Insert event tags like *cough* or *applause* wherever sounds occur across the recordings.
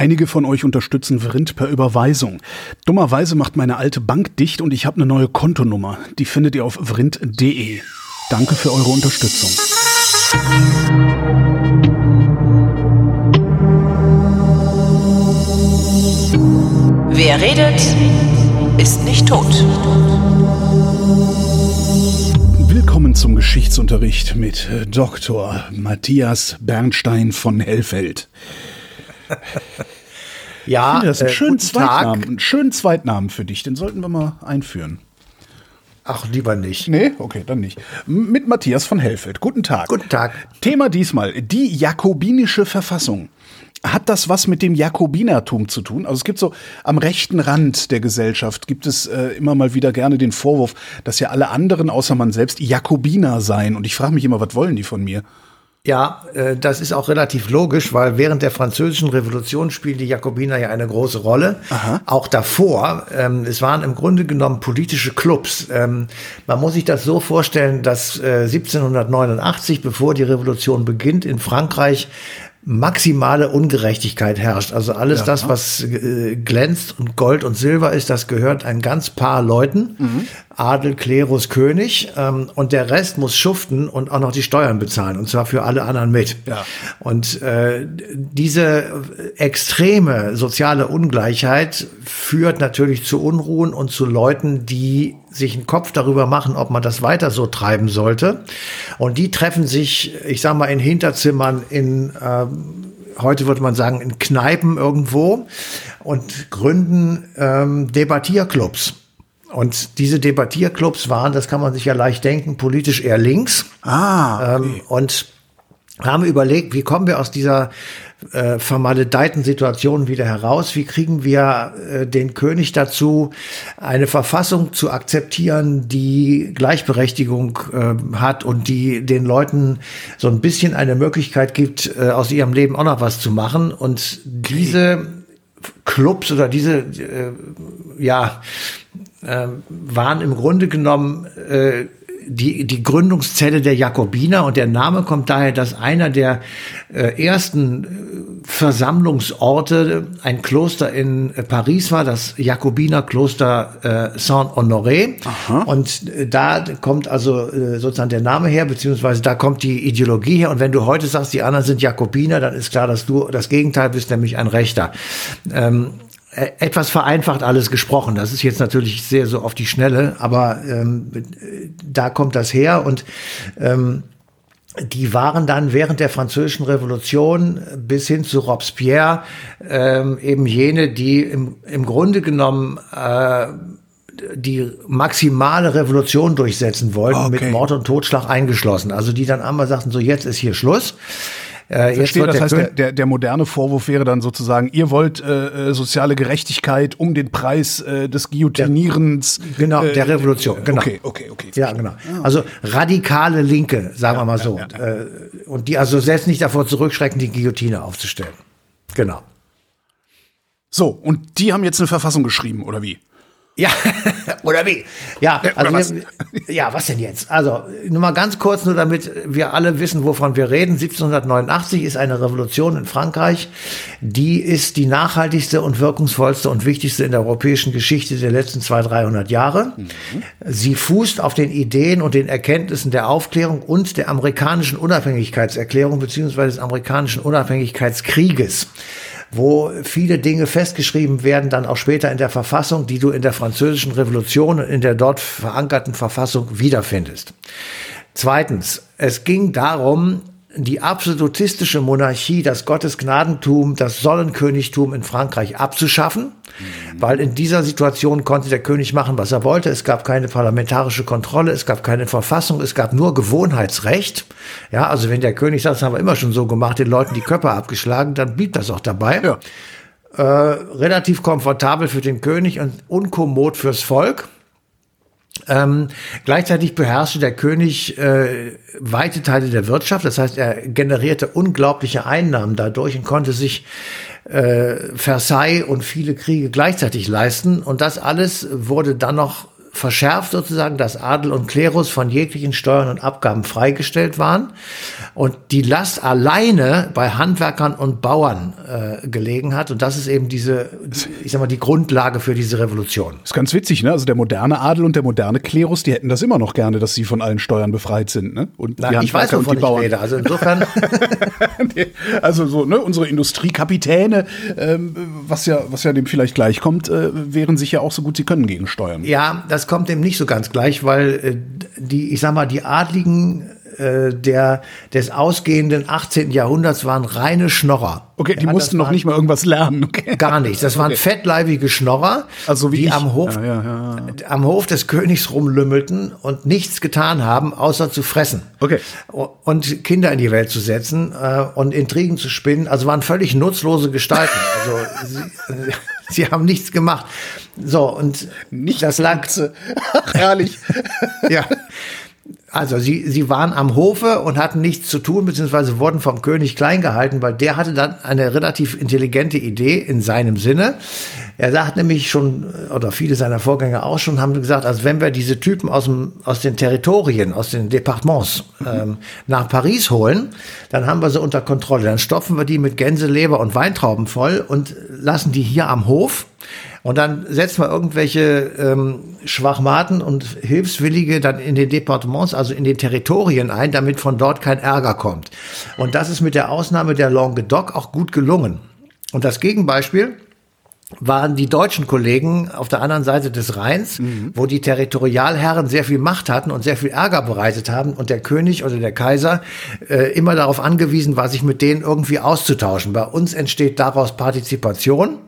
Einige von euch unterstützen Vrind per Überweisung. Dummerweise macht meine alte Bank dicht und ich habe eine neue Kontonummer. Die findet ihr auf vrind.de. Danke für eure Unterstützung. Wer redet, ist nicht tot. Willkommen zum Geschichtsunterricht mit Dr. Matthias Bernstein von Hellfeld. Ja, das ist ein äh, schönen Zweitnamen, einen schönen Zweitnamen für dich. Den sollten wir mal einführen. Ach, lieber nicht. Nee, okay, dann nicht. Mit Matthias von Hellfeld. Guten Tag. Guten Tag. Thema diesmal, die jakobinische Verfassung. Hat das was mit dem Jakobinertum zu tun? Also es gibt so am rechten Rand der Gesellschaft gibt es äh, immer mal wieder gerne den Vorwurf, dass ja alle anderen außer man selbst Jakobiner seien. Und ich frage mich immer, was wollen die von mir? Ja, äh, das ist auch relativ logisch, weil während der französischen Revolution spielen die Jakobiner ja eine große Rolle. Aha. Auch davor. Ähm, es waren im Grunde genommen politische Clubs. Ähm, man muss sich das so vorstellen, dass äh, 1789, bevor die Revolution beginnt, in Frankreich maximale Ungerechtigkeit herrscht. Also alles ja. das, was äh, glänzt und Gold und Silber ist, das gehört ein ganz paar Leuten. Mhm. Adel, Klerus, König. Ähm, und der Rest muss schuften und auch noch die Steuern bezahlen. Und zwar für alle anderen mit. Ja. Und äh, diese extreme soziale Ungleichheit führt natürlich zu Unruhen und zu Leuten, die sich einen Kopf darüber machen, ob man das weiter so treiben sollte. Und die treffen sich, ich sag mal, in Hinterzimmern, in äh, heute würde man sagen, in Kneipen irgendwo und gründen ähm, Debattierclubs. Und diese Debattierclubs waren, das kann man sich ja leicht denken, politisch eher links. Ah. Okay. Ähm, und haben überlegt, wie kommen wir aus dieser äh, vermaledeiten Situation wieder heraus? Wie kriegen wir äh, den König dazu, eine Verfassung zu akzeptieren, die Gleichberechtigung äh, hat und die den Leuten so ein bisschen eine Möglichkeit gibt, äh, aus ihrem Leben auch noch was zu machen? Und diese Clubs oder diese, äh, ja, äh, waren im Grunde genommen äh, die, die Gründungszelle der Jakobiner und der Name kommt daher, dass einer der äh, ersten äh, Versammlungsorte ein Kloster in äh, Paris war, das Jakobinerkloster äh, Saint-Honoré. Und äh, da kommt also äh, sozusagen der Name her, beziehungsweise da kommt die Ideologie her. Und wenn du heute sagst, die anderen sind Jakobiner, dann ist klar, dass du das Gegenteil bist, nämlich ein Rechter. Ähm, äh, etwas vereinfacht alles gesprochen. Das ist jetzt natürlich sehr so auf die Schnelle, aber ähm, da kommt das her und ähm, die waren dann während der Französischen Revolution bis hin zu Robespierre ähm, eben jene, die im, im Grunde genommen äh, die maximale Revolution durchsetzen wollten, okay. mit Mord und Totschlag eingeschlossen. Also die dann einmal sagten, so jetzt ist hier Schluss. Äh, Verstehe, das heißt, der, der, der moderne Vorwurf wäre dann sozusagen, ihr wollt äh, äh, soziale Gerechtigkeit um den Preis äh, des Guillotinierens. Der, genau, der äh, Revolution, genau. Okay, okay, okay. Ja, genau. Ah. Also radikale Linke, sagen ja, wir mal so. Ja, ja, äh, und die also selbst nicht davor zurückschrecken, die Guillotine aufzustellen. Genau. So, und die haben jetzt eine Verfassung geschrieben, oder wie? Ja, *laughs* oder wie? Ja, also was? Wir, ja, was denn jetzt? Also, nur mal ganz kurz, nur damit wir alle wissen, wovon wir reden. 1789 ist eine Revolution in Frankreich. Die ist die nachhaltigste und wirkungsvollste und wichtigste in der europäischen Geschichte der letzten 200, 300 Jahre. Mhm. Sie fußt auf den Ideen und den Erkenntnissen der Aufklärung und der amerikanischen Unabhängigkeitserklärung beziehungsweise des amerikanischen Unabhängigkeitskrieges wo viele Dinge festgeschrieben werden, dann auch später in der Verfassung, die du in der französischen Revolution und in der dort verankerten Verfassung wiederfindest. Zweitens, es ging darum, die absolutistische Monarchie, das Gottesgnadentum, das Sollenkönigtum in Frankreich abzuschaffen, mhm. weil in dieser Situation konnte der König machen, was er wollte. Es gab keine parlamentarische Kontrolle, es gab keine Verfassung, es gab nur Gewohnheitsrecht. Ja, also wenn der König sagt, das haben wir immer schon so gemacht, den Leuten die Köpfe abgeschlagen, dann blieb das auch dabei. Ja. Äh, relativ komfortabel für den König und unkommod fürs Volk. Ähm, gleichzeitig beherrschte der König äh, weite Teile der Wirtschaft, das heißt, er generierte unglaubliche Einnahmen dadurch und konnte sich äh, Versailles und viele Kriege gleichzeitig leisten. Und das alles wurde dann noch verschärft sozusagen, dass Adel und Klerus von jeglichen Steuern und Abgaben freigestellt waren und die Last alleine bei Handwerkern und Bauern äh, gelegen hat. Und das ist eben diese, ich sag mal, die Grundlage für diese Revolution. ist ganz witzig, ne? Also der moderne Adel und der moderne Klerus, die hätten das immer noch gerne, dass sie von allen Steuern befreit sind, ne? Und Na, ich weiß, wovon ich Bauern. rede. Also insofern. *laughs* also so, ne? Unsere Industriekapitäne, ähm, was ja, was ja dem vielleicht gleich kommt, äh, wehren sich ja auch so gut sie können gegen Steuern. Ja, das kommt dem nicht so ganz gleich, weil äh, die, ich sag mal, die Adligen äh, der, des ausgehenden 18. Jahrhunderts waren reine Schnorrer. Okay, die ja, mussten noch nicht mal irgendwas lernen. Okay. Gar nichts. Das waren okay. fettleibige Schnorrer, also die am Hof, ja, ja, am Hof des Königs rumlümmelten und nichts getan haben, außer zu fressen. Okay. Und Kinder in die Welt zu setzen äh, und Intrigen zu spinnen. Also waren völlig nutzlose Gestalten. Also sie, *laughs* sie haben nichts gemacht. So, und nicht das lag. Ach, herrlich. *laughs* ja. Also sie, sie waren am Hofe und hatten nichts zu tun, beziehungsweise wurden vom König klein gehalten, weil der hatte dann eine relativ intelligente Idee in seinem Sinne. Er sagt nämlich schon, oder viele seiner Vorgänger auch schon, haben gesagt, also wenn wir diese Typen aus, dem, aus den Territorien, aus den Departements ähm, nach Paris holen, dann haben wir sie unter Kontrolle. Dann stopfen wir die mit Gänseleber und Weintrauben voll und lassen die hier am Hof und dann setzen wir irgendwelche ähm, Schwachmaten und Hilfswillige dann in den Departements, also in den Territorien ein, damit von dort kein Ärger kommt. Und das ist mit der Ausnahme der Languedoc auch gut gelungen. Und das Gegenbeispiel waren die deutschen Kollegen auf der anderen Seite des Rheins, mhm. wo die Territorialherren sehr viel Macht hatten und sehr viel Ärger bereitet haben und der König oder der Kaiser äh, immer darauf angewiesen war, sich mit denen irgendwie auszutauschen. Bei uns entsteht daraus Partizipation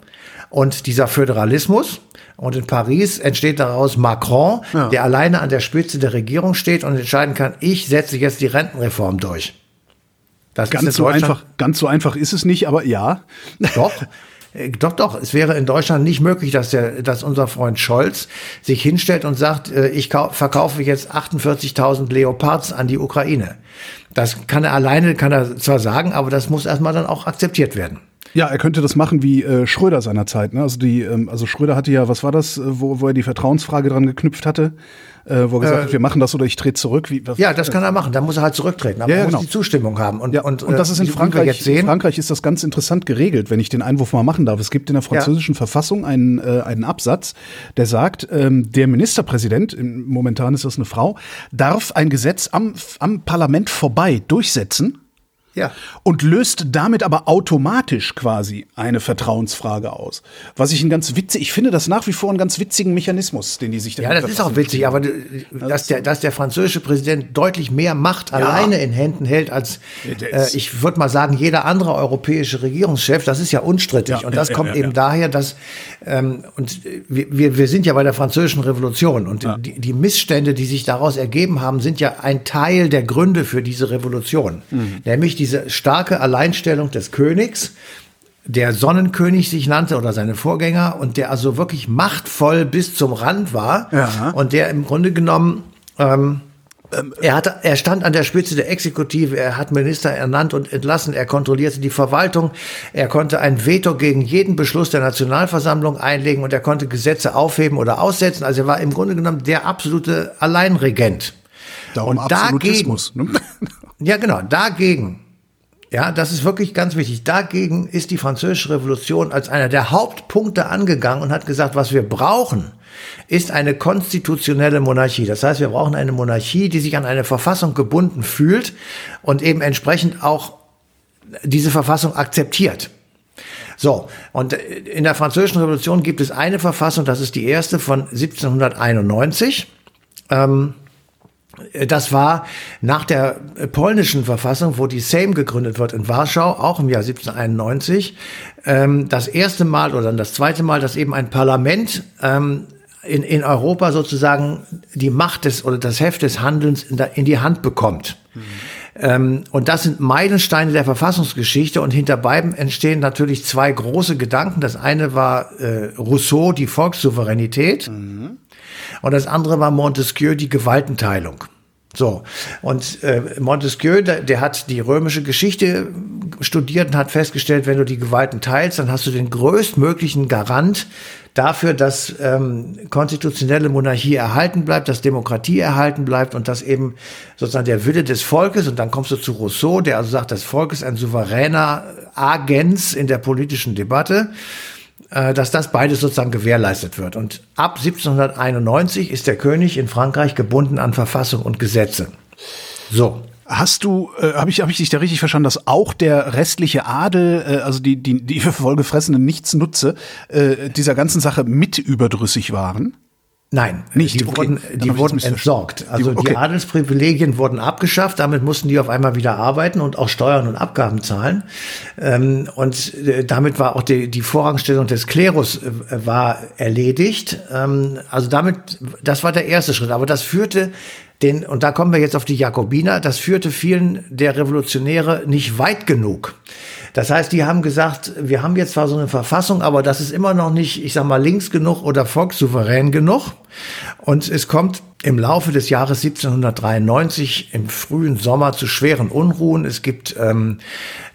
und dieser Föderalismus. Und in Paris entsteht daraus Macron, ja. der alleine an der Spitze der Regierung steht und entscheiden kann, ich setze jetzt die Rentenreform durch. Das ganz so einfach, ganz so einfach ist es nicht, aber ja. Doch. *laughs* Äh, doch, doch, es wäre in Deutschland nicht möglich, dass, der, dass unser Freund Scholz sich hinstellt und sagt, äh, ich verkaufe jetzt 48.000 Leopards an die Ukraine. Das kann er alleine, kann er zwar sagen, aber das muss erstmal dann auch akzeptiert werden. Ja, er könnte das machen wie äh, Schröder seinerzeit. Ne? Also, die, ähm, also Schröder hatte ja, was war das, äh, wo, wo er die Vertrauensfrage dran geknüpft hatte? Äh, wo er gesagt äh, hat, wir machen das oder ich trete zurück. Wie, was, ja, das kann er machen. Da muss er halt zurücktreten. Aber ja, er muss genau. die Zustimmung haben. Und, ja, und, und das ist in äh, Frankreich. Jetzt sehen. In Frankreich ist das ganz interessant geregelt, wenn ich den Einwurf mal machen darf. Es gibt in der französischen ja. Verfassung einen, äh, einen Absatz, der sagt, ähm, der Ministerpräsident, momentan ist das eine Frau, darf ein Gesetz am, am Parlament vorbei durchsetzen ja. Und löst damit aber automatisch quasi eine Vertrauensfrage aus. Was ich ein ganz witzig, ich finde das nach wie vor einen ganz witzigen Mechanismus, den die sich da Ja, das ist auch witzig, aber dass der, dass der französische Präsident deutlich mehr Macht ja. alleine in Händen hält als, äh, ich würde mal sagen, jeder andere europäische Regierungschef, das ist ja unstrittig. Ja, und das ja, kommt eben daher, dass, ähm, und wir, wir sind ja bei der französischen Revolution und die, die Missstände, die sich daraus ergeben haben, sind ja ein Teil der Gründe für diese Revolution. Mhm. Nämlich diese starke Alleinstellung des Königs, der Sonnenkönig sich nannte oder seine Vorgänger und der also wirklich machtvoll bis zum Rand war ja. und der im Grunde genommen ähm, ähm, er, hatte, er stand an der Spitze der Exekutive, er hat Minister ernannt und entlassen, er kontrollierte die Verwaltung, er konnte ein Veto gegen jeden Beschluss der Nationalversammlung einlegen und er konnte Gesetze aufheben oder aussetzen. Also er war im Grunde genommen der absolute Alleinregent. Darum und Absolutismus. Dagegen, ne? Ja, genau. Dagegen ja, das ist wirklich ganz wichtig. Dagegen ist die französische Revolution als einer der Hauptpunkte angegangen und hat gesagt, was wir brauchen, ist eine konstitutionelle Monarchie. Das heißt, wir brauchen eine Monarchie, die sich an eine Verfassung gebunden fühlt und eben entsprechend auch diese Verfassung akzeptiert. So, und in der französischen Revolution gibt es eine Verfassung, das ist die erste von 1791. Ähm, das war nach der polnischen Verfassung, wo die Sejm gegründet wird in Warschau, auch im Jahr 1791, ähm, das erste Mal oder das zweite Mal, dass eben ein Parlament ähm, in, in Europa sozusagen die Macht des oder das Heft des Handelns in, der, in die Hand bekommt. Mhm. Ähm, und das sind Meilensteine der Verfassungsgeschichte und hinter beiden entstehen natürlich zwei große Gedanken. Das eine war äh, Rousseau, die Volkssouveränität. Mhm. Und das andere war Montesquieu, die Gewaltenteilung. So, und äh, Montesquieu, der, der hat die römische Geschichte studiert und hat festgestellt, wenn du die Gewalten teilst, dann hast du den größtmöglichen Garant dafür, dass ähm, konstitutionelle Monarchie erhalten bleibt, dass Demokratie erhalten bleibt und dass eben sozusagen der Wille des Volkes, und dann kommst du zu Rousseau, der also sagt, das Volk ist ein souveräner Agens in der politischen Debatte dass das beides sozusagen gewährleistet wird. Und ab 1791 ist der König in Frankreich gebunden an Verfassung und Gesetze. So. Hast du, äh, habe ich, hab ich dich da richtig verstanden, dass auch der restliche Adel, äh, also die, die, die *laughs* vollgefressenen Nichtsnutze, äh, dieser ganzen Sache mit überdrüssig waren? Nein, nicht. Die okay. wurden, die wurden entsorgt. Also okay. die Adelsprivilegien wurden abgeschafft. Damit mussten die auf einmal wieder arbeiten und auch Steuern und Abgaben zahlen. Ähm, und äh, damit war auch die, die Vorrangstellung des Klerus äh, war erledigt. Ähm, also damit, das war der erste Schritt. Aber das führte den, und da kommen wir jetzt auf die Jakobiner, das führte vielen der Revolutionäre nicht weit genug. Das heißt, die haben gesagt, wir haben jetzt zwar so eine Verfassung, aber das ist immer noch nicht, ich sag mal, links genug oder volkssouverän genug. Und es kommt im Laufe des Jahres 1793 im frühen Sommer zu schweren Unruhen. Es gibt ähm,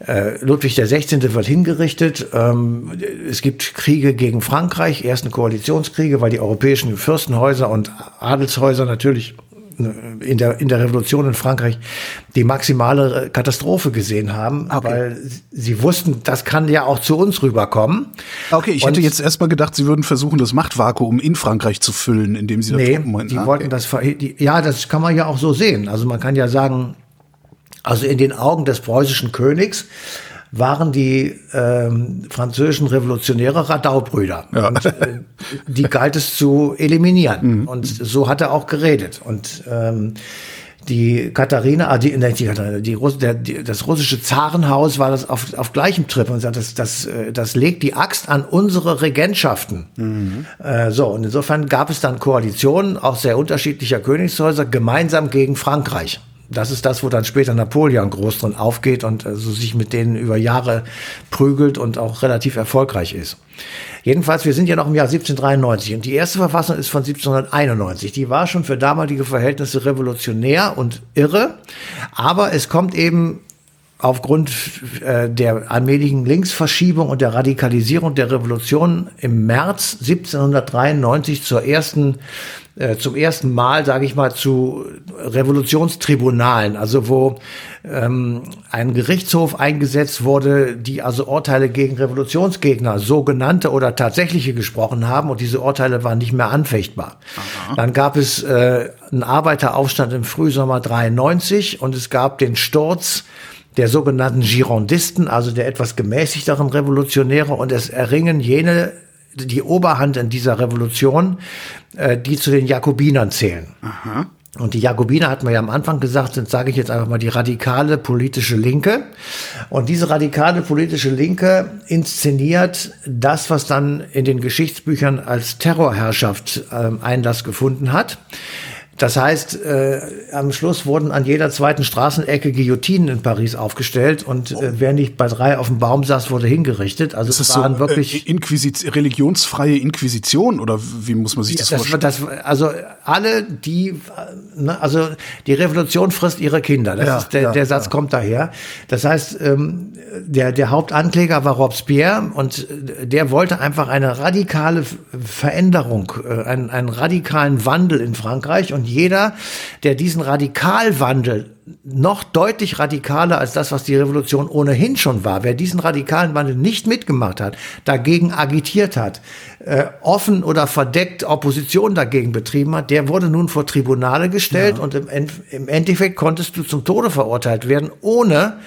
äh, Ludwig 16. wird hingerichtet. Ähm, es gibt Kriege gegen Frankreich, ersten Koalitionskriege, weil die europäischen Fürstenhäuser und Adelshäuser natürlich in der, in der Revolution in Frankreich die maximale Katastrophe gesehen haben, okay. weil sie wussten, das kann ja auch zu uns rüberkommen. Okay, ich Und hätte jetzt erstmal gedacht, sie würden versuchen, das Machtvakuum in Frankreich zu füllen, indem sie nee, Truppen die ah, wollten das, die, ja, das kann man ja auch so sehen. Also man kann ja sagen, also in den Augen des preußischen Königs waren die ähm, französischen Revolutionäre Radaubrüder. Ja. Und, äh, die galt es zu eliminieren. Mhm. Und so hat er auch geredet. Und ähm, die Katharina, ah, die, ne, die, die, die, der, die, das russische Zarenhaus war das auf, auf gleichem Trip und sagt, das, das, äh, das legt die Axt an unsere Regentschaften. Mhm. Äh, so, und insofern gab es dann Koalitionen, auch sehr unterschiedlicher Königshäuser, gemeinsam gegen Frankreich das ist das, wo dann später Napoleon groß drin aufgeht und also sich mit denen über Jahre prügelt und auch relativ erfolgreich ist. Jedenfalls, wir sind ja noch im Jahr 1793 und die erste Verfassung ist von 1791. Die war schon für damalige Verhältnisse revolutionär und irre, aber es kommt eben aufgrund äh, der allmählichen Linksverschiebung und der Radikalisierung der Revolution im März 1793 zur ersten äh, zum ersten Mal, sage ich mal, zu Revolutionstribunalen, also wo ähm, ein Gerichtshof eingesetzt wurde, die also Urteile gegen Revolutionsgegner, sogenannte oder tatsächliche gesprochen haben und diese Urteile waren nicht mehr anfechtbar. Aha. Dann gab es äh, einen Arbeiteraufstand im Frühsommer 93 und es gab den Sturz der sogenannten Girondisten, also der etwas gemäßigteren Revolutionäre und es erringen jene die Oberhand in dieser Revolution, äh, die zu den Jakobinern zählen. Aha. Und die Jakobiner hat man ja am Anfang gesagt, sind, sage ich jetzt einfach mal, die radikale politische Linke. Und diese radikale politische Linke inszeniert das, was dann in den Geschichtsbüchern als Terrorherrschaft äh, Einlass gefunden hat. Das heißt, äh, am Schluss wurden an jeder zweiten Straßenecke Guillotinen in Paris aufgestellt und äh, wer nicht bei drei auf dem Baum saß, wurde hingerichtet. Also es waren so, wirklich äh, Inquisit religionsfreie Inquisition oder wie muss man sich das, das vorstellen? Das, also alle, die, ne, also die Revolution frisst ihre Kinder. Das ja, ist der, ja, der Satz ja. kommt daher. Das heißt, ähm, der der Hauptankläger war Robespierre und der wollte einfach eine radikale Veränderung, äh, einen, einen radikalen Wandel in Frankreich und jeder, der diesen Radikalwandel noch deutlich radikaler als das, was die Revolution ohnehin schon war, wer diesen radikalen Wandel nicht mitgemacht hat, dagegen agitiert hat, äh, offen oder verdeckt Opposition dagegen betrieben hat, der wurde nun vor Tribunale gestellt ja. und im, im Endeffekt konntest du zum Tode verurteilt werden, ohne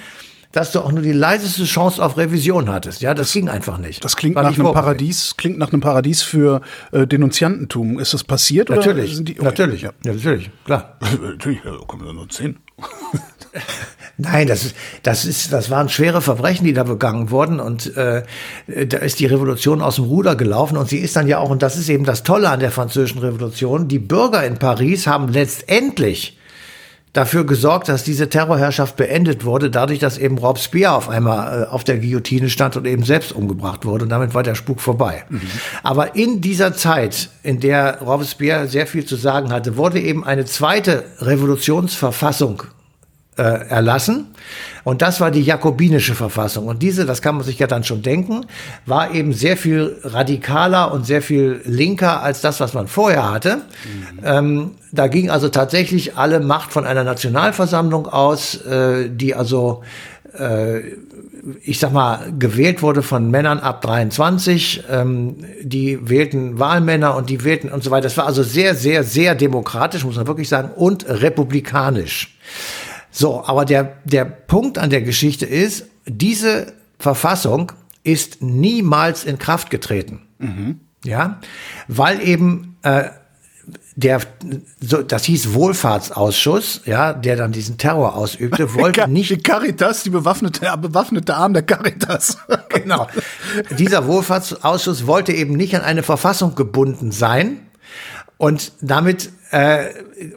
dass du auch nur die leiseste Chance auf Revision hattest. Ja, das, das ging einfach nicht. Das klingt War nach einem Paradies, klingt nach einem Paradies für äh, Denunziantentum. Ist das passiert? Natürlich, die, okay. natürlich, ja. ja, natürlich, klar. *laughs* natürlich, ja, kommen wir nur zehn. *laughs* Nein, das ist, das ist, das waren schwere Verbrechen, die da begangen wurden und äh, da ist die Revolution aus dem Ruder gelaufen und sie ist dann ja auch und das ist eben das Tolle an der französischen Revolution. Die Bürger in Paris haben letztendlich dafür gesorgt, dass diese Terrorherrschaft beendet wurde, dadurch, dass eben Robespierre auf einmal äh, auf der Guillotine stand und eben selbst umgebracht wurde. Und damit war der Spuk vorbei. Mhm. Aber in dieser Zeit, in der Robespierre sehr viel zu sagen hatte, wurde eben eine zweite Revolutionsverfassung äh, erlassen. Und das war die jakobinische Verfassung. Und diese, das kann man sich ja dann schon denken, war eben sehr viel radikaler und sehr viel linker als das, was man vorher hatte. Mhm. Ähm, da ging also tatsächlich alle Macht von einer Nationalversammlung aus, äh, die also äh, ich sag mal, gewählt wurde von Männern ab 23, ähm, die wählten Wahlmänner und die wählten und so weiter. Das war also sehr, sehr, sehr demokratisch, muss man wirklich sagen, und republikanisch. So, aber der, der Punkt an der Geschichte ist, diese Verfassung ist niemals in Kraft getreten. Mhm. Ja, weil eben äh, der, so, das hieß Wohlfahrtsausschuss, ja, der dann diesen Terror ausübte, *laughs* wollte nicht. Die Caritas, die bewaffnete, bewaffnete Arm der Caritas. *laughs* genau. *laughs* Dieser Wohlfahrtsausschuss wollte eben nicht an eine Verfassung gebunden sein. Und damit äh,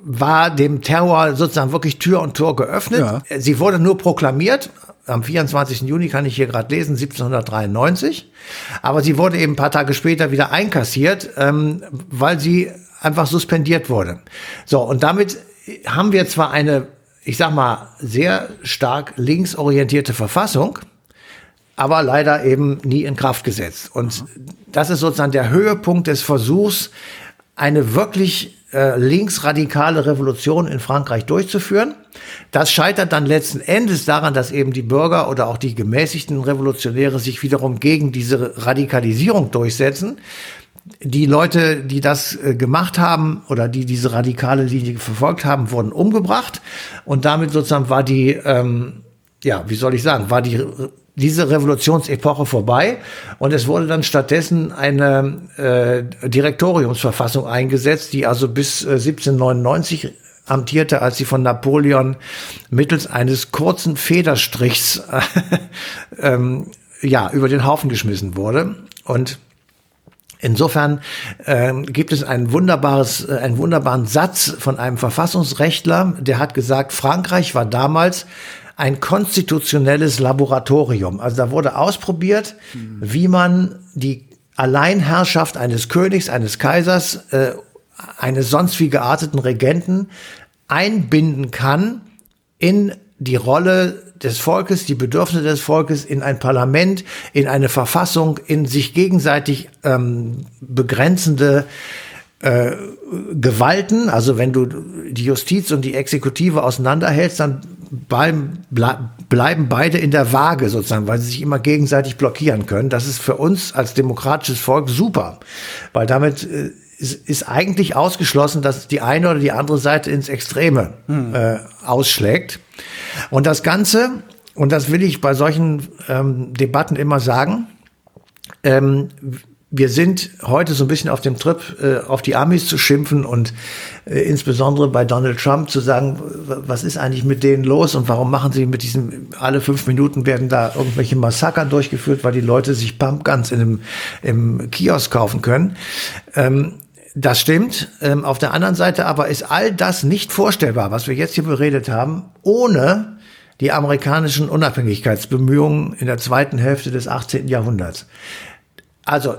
war dem Terror sozusagen wirklich Tür und Tor geöffnet. Ja. Sie wurde nur proklamiert. Am 24. Juni kann ich hier gerade lesen, 1793. Aber sie wurde eben ein paar Tage später wieder einkassiert, ähm, weil sie einfach suspendiert wurde. So, und damit haben wir zwar eine, ich sag mal, sehr stark linksorientierte Verfassung, aber leider eben nie in Kraft gesetzt. Und das ist sozusagen der Höhepunkt des Versuchs, eine wirklich äh, linksradikale Revolution in Frankreich durchzuführen. Das scheitert dann letzten Endes daran, dass eben die Bürger oder auch die gemäßigten Revolutionäre sich wiederum gegen diese Radikalisierung durchsetzen. Die Leute, die das äh, gemacht haben oder die diese radikale Linie verfolgt haben, wurden umgebracht und damit sozusagen war die, ähm, ja, wie soll ich sagen, war die diese Revolutionsepoche vorbei und es wurde dann stattdessen eine äh, Direktoriumsverfassung eingesetzt, die also bis äh, 1799 amtierte, als sie von Napoleon mittels eines kurzen Federstrichs äh, *laughs* ähm, ja über den Haufen geschmissen wurde. Und Insofern ähm, gibt es ein wunderbares, äh, einen wunderbaren Satz von einem Verfassungsrechtler, der hat gesagt, Frankreich war damals ein konstitutionelles Laboratorium. Also da wurde ausprobiert, mhm. wie man die Alleinherrschaft eines Königs, eines Kaisers, äh, eines sonst wie gearteten Regenten einbinden kann in die Rolle des Volkes, die Bedürfnisse des Volkes in ein Parlament, in eine Verfassung, in sich gegenseitig ähm, begrenzende äh, Gewalten. Also wenn du die Justiz und die Exekutive auseinanderhältst, dann bleiben, bleiben beide in der Waage sozusagen, weil sie sich immer gegenseitig blockieren können. Das ist für uns als demokratisches Volk super, weil damit äh, ist, ist eigentlich ausgeschlossen, dass die eine oder die andere Seite ins Extreme hm. äh, ausschlägt. Und das Ganze, und das will ich bei solchen ähm, Debatten immer sagen, ähm, wir sind heute so ein bisschen auf dem Trip, äh, auf die Amis zu schimpfen und äh, insbesondere bei Donald Trump zu sagen, was ist eigentlich mit denen los und warum machen sie mit diesem, alle fünf Minuten werden da irgendwelche Massaker durchgeführt, weil die Leute sich Pumpguns in einem, im Kiosk kaufen können. Ähm, das stimmt. Ähm, auf der anderen Seite aber ist all das nicht vorstellbar, was wir jetzt hier beredet haben, ohne die amerikanischen Unabhängigkeitsbemühungen in der zweiten Hälfte des 18. Jahrhunderts. Also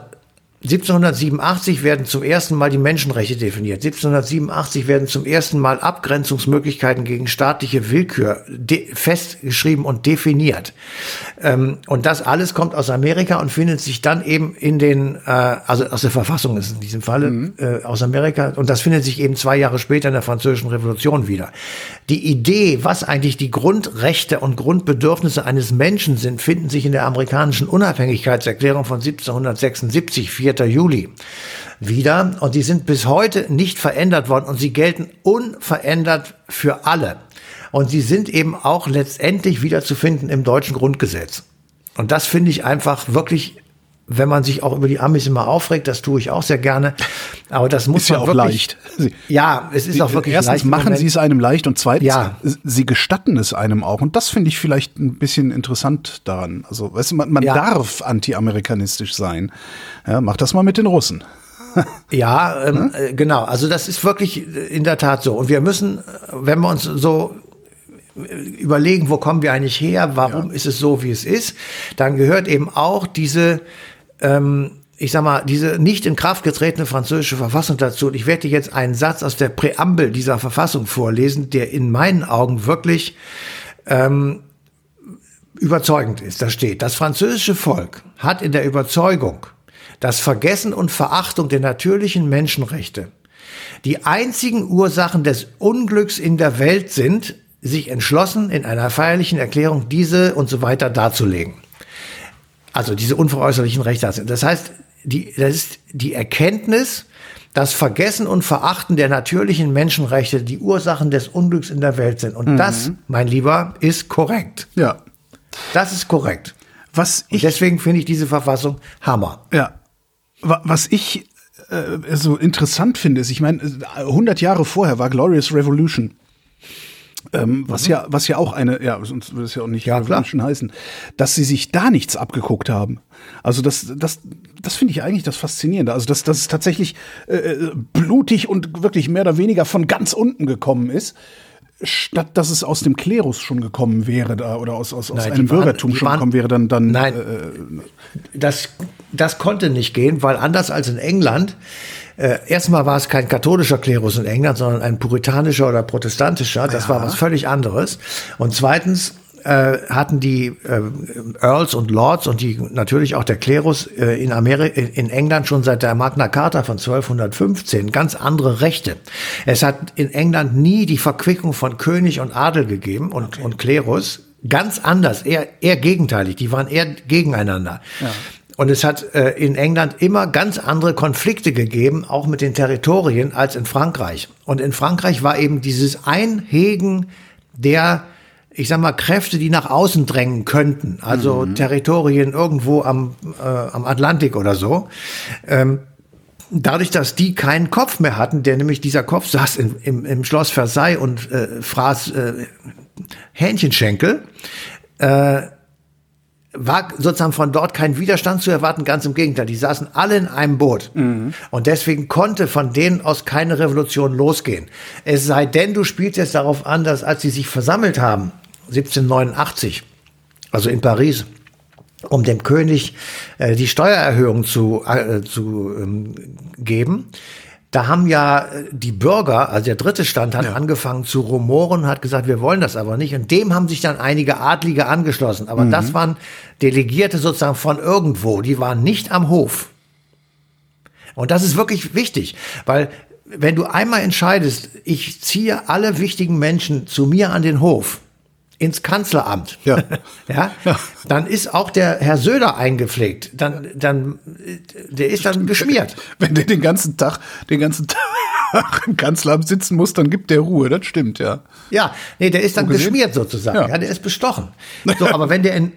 1787 werden zum ersten Mal die Menschenrechte definiert. 1787 werden zum ersten Mal Abgrenzungsmöglichkeiten gegen staatliche Willkür festgeschrieben und definiert. Ähm, und das alles kommt aus Amerika und findet sich dann eben in den, äh, also aus der Verfassung ist in diesem Falle, mhm. äh, aus Amerika. Und das findet sich eben zwei Jahre später in der Französischen Revolution wieder. Die Idee, was eigentlich die Grundrechte und Grundbedürfnisse eines Menschen sind, finden sich in der amerikanischen Unabhängigkeitserklärung von 1776, 4. Juli wieder. Und die sind bis heute nicht verändert worden und sie gelten unverändert für alle. Und sie sind eben auch letztendlich wiederzufinden im deutschen Grundgesetz. Und das finde ich einfach wirklich wenn man sich auch über die Amis immer aufregt, das tue ich auch sehr gerne. Aber das muss ist ja auch wirklich, leicht. Sie, ja, es ist sie, auch wirklich erstens leicht. machen sie es einem leicht und zweitens, ja. sie gestatten es einem auch. Und das finde ich vielleicht ein bisschen interessant daran. Also, weißt du, man, man ja. darf anti-amerikanistisch sein. Ja, mach das mal mit den Russen. *laughs* Ja, ähm, äh, genau. Also das ist wirklich in der Tat so. Und wir müssen, wenn wir uns so überlegen, wo kommen wir eigentlich her, warum ja. ist es so, wie es ist, dann gehört eben auch diese, ähm, ich sag mal, diese nicht in Kraft getretene französische Verfassung dazu. Und ich werde jetzt einen Satz aus der Präambel dieser Verfassung vorlesen, der in meinen Augen wirklich ähm, überzeugend ist. Da steht, das französische Volk hat in der Überzeugung, dass Vergessen und Verachtung der natürlichen Menschenrechte die einzigen Ursachen des Unglücks in der Welt sind, sich entschlossen, in einer feierlichen Erklärung diese und so weiter darzulegen. Also diese unveräußerlichen Rechte. Das heißt, die, das ist die Erkenntnis, dass Vergessen und Verachten der natürlichen Menschenrechte die Ursachen des Unglücks in der Welt sind. Und mhm. das, mein Lieber, ist korrekt. Ja. Das ist korrekt. Was ich, und deswegen finde ich diese Verfassung Hammer. Ja. Was ich äh, so interessant finde, ist, ich meine, 100 Jahre vorher war Glorious Revolution. Ähm, was mhm. ja, was ja auch eine, ja, sonst würde es ja auch nicht ja, Revolution heißen, dass sie sich da nichts abgeguckt haben. Also das, das, das finde ich eigentlich das Faszinierende. Also dass, dass es tatsächlich äh, äh, blutig und wirklich mehr oder weniger von ganz unten gekommen ist statt dass es aus dem Klerus schon gekommen wäre da, oder aus, aus, aus nein, einem Bürgertum waren, schon waren, gekommen wäre, dann. dann nein, äh, das, das konnte nicht gehen, weil anders als in England äh, erstmal war es kein katholischer Klerus in England, sondern ein puritanischer oder protestantischer. Das ja. war was völlig anderes. Und zweitens äh, hatten die äh, Earls und Lords und die natürlich auch der Klerus äh, in Amerika, in England schon seit der Magna Carta von 1215 ganz andere Rechte. Es hat in England nie die Verquickung von König und Adel gegeben und, okay. und Klerus. Ganz anders, eher, eher gegenteilig. Die waren eher gegeneinander. Ja. Und es hat äh, in England immer ganz andere Konflikte gegeben, auch mit den Territorien, als in Frankreich. Und in Frankreich war eben dieses Einhegen der, ich sag mal, Kräfte, die nach außen drängen könnten, also mhm. Territorien irgendwo am, äh, am Atlantik oder so. Ähm, dadurch, dass die keinen Kopf mehr hatten, der nämlich dieser Kopf saß in, im, im Schloss Versailles und äh, fraß äh, Hähnchenschenkel, äh, war sozusagen von dort kein Widerstand zu erwarten, ganz im Gegenteil. Die saßen alle in einem Boot. Mhm. Und deswegen konnte von denen aus keine Revolution losgehen. Es sei denn, du spielst jetzt darauf an, dass als sie sich versammelt haben, 1789, also in Paris, um dem König äh, die Steuererhöhung zu, äh, zu ähm, geben, da haben ja äh, die Bürger, also der dritte Stand, hat ja. angefangen zu rumoren, hat gesagt, wir wollen das aber nicht. Und dem haben sich dann einige Adlige angeschlossen. Aber mhm. das waren Delegierte sozusagen von irgendwo. Die waren nicht am Hof. Und das ist wirklich wichtig, weil wenn du einmal entscheidest, ich ziehe alle wichtigen Menschen zu mir an den Hof, ins Kanzleramt, *laughs* ja. ja, dann ist auch der Herr Söder eingepflegt. Dann, dann, der ist dann geschmiert. *laughs* Wenn der den ganzen Tag, den ganzen Tag *laughs* im Kanzleramt sitzen muss, dann gibt der Ruhe. Das stimmt, ja. Ja, nee, der ist dann geschmiert sozusagen. Ja. ja, der ist bestochen. So, aber wenn der in,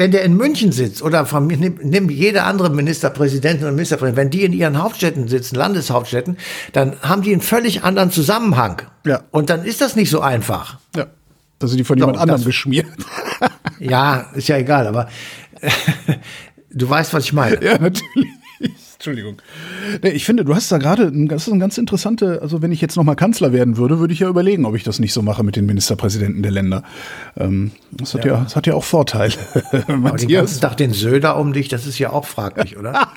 wenn der in München sitzt oder von, nimm, nimm jede andere Ministerpräsidentin und Ministerpräsident, wenn die in ihren Hauptstädten sitzen, Landeshauptstädten, dann haben die einen völlig anderen Zusammenhang. Ja. Und dann ist das nicht so einfach. Ja. Da sind die von jemand anderem geschmiert. *laughs* ja, ist ja egal, aber *laughs* du weißt, was ich meine. Ja, natürlich. Entschuldigung. Ich finde, du hast da gerade, das ist ein ganz interessante, also wenn ich jetzt nochmal Kanzler werden würde, würde ich ja überlegen, ob ich das nicht so mache mit den Ministerpräsidenten der Länder. Ähm, das, hat ja. ja. das hat ja auch Vorteile. *laughs* Aber den ganzen Tag den Söder um dich, das ist ja auch fraglich, oder?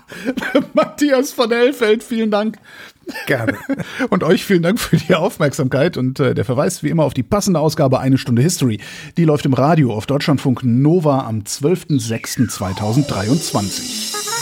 Matthias von Hellfeld, vielen Dank *laughs* Gerne. Und euch vielen Dank für die Aufmerksamkeit und äh, der Verweis wie immer auf die passende Ausgabe Eine Stunde History. Die läuft im Radio auf Deutschlandfunk Nova am 12.06.2023.